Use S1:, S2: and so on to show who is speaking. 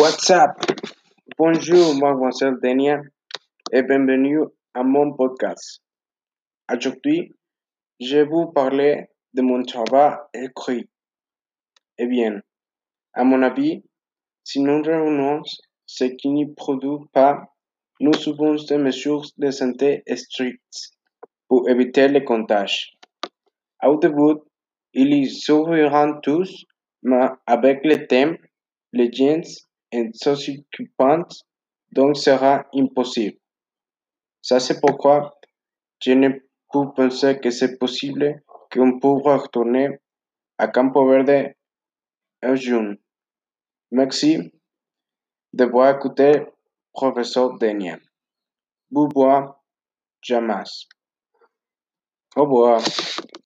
S1: What's up? Bonjour, mademoiselle Denia, et bienvenue à mon podcast. Aujourd'hui, je vais vous parler de mon travail écrit. Eh bien, à mon avis, si nous réunissons ce qui ne produit pas, nous subons des mesures de santé strictes pour éviter le contagion. Au début, ils y tous, mais avec le temps, les gens en s'occupant donc sera impossible. Ça c'est pourquoi je ne peux penser que c'est possible qu'on pourra retourner à Campo Verde en juin. Merci d'avoir écouté professeur Daniel. Vous bois jamais. Au revoir.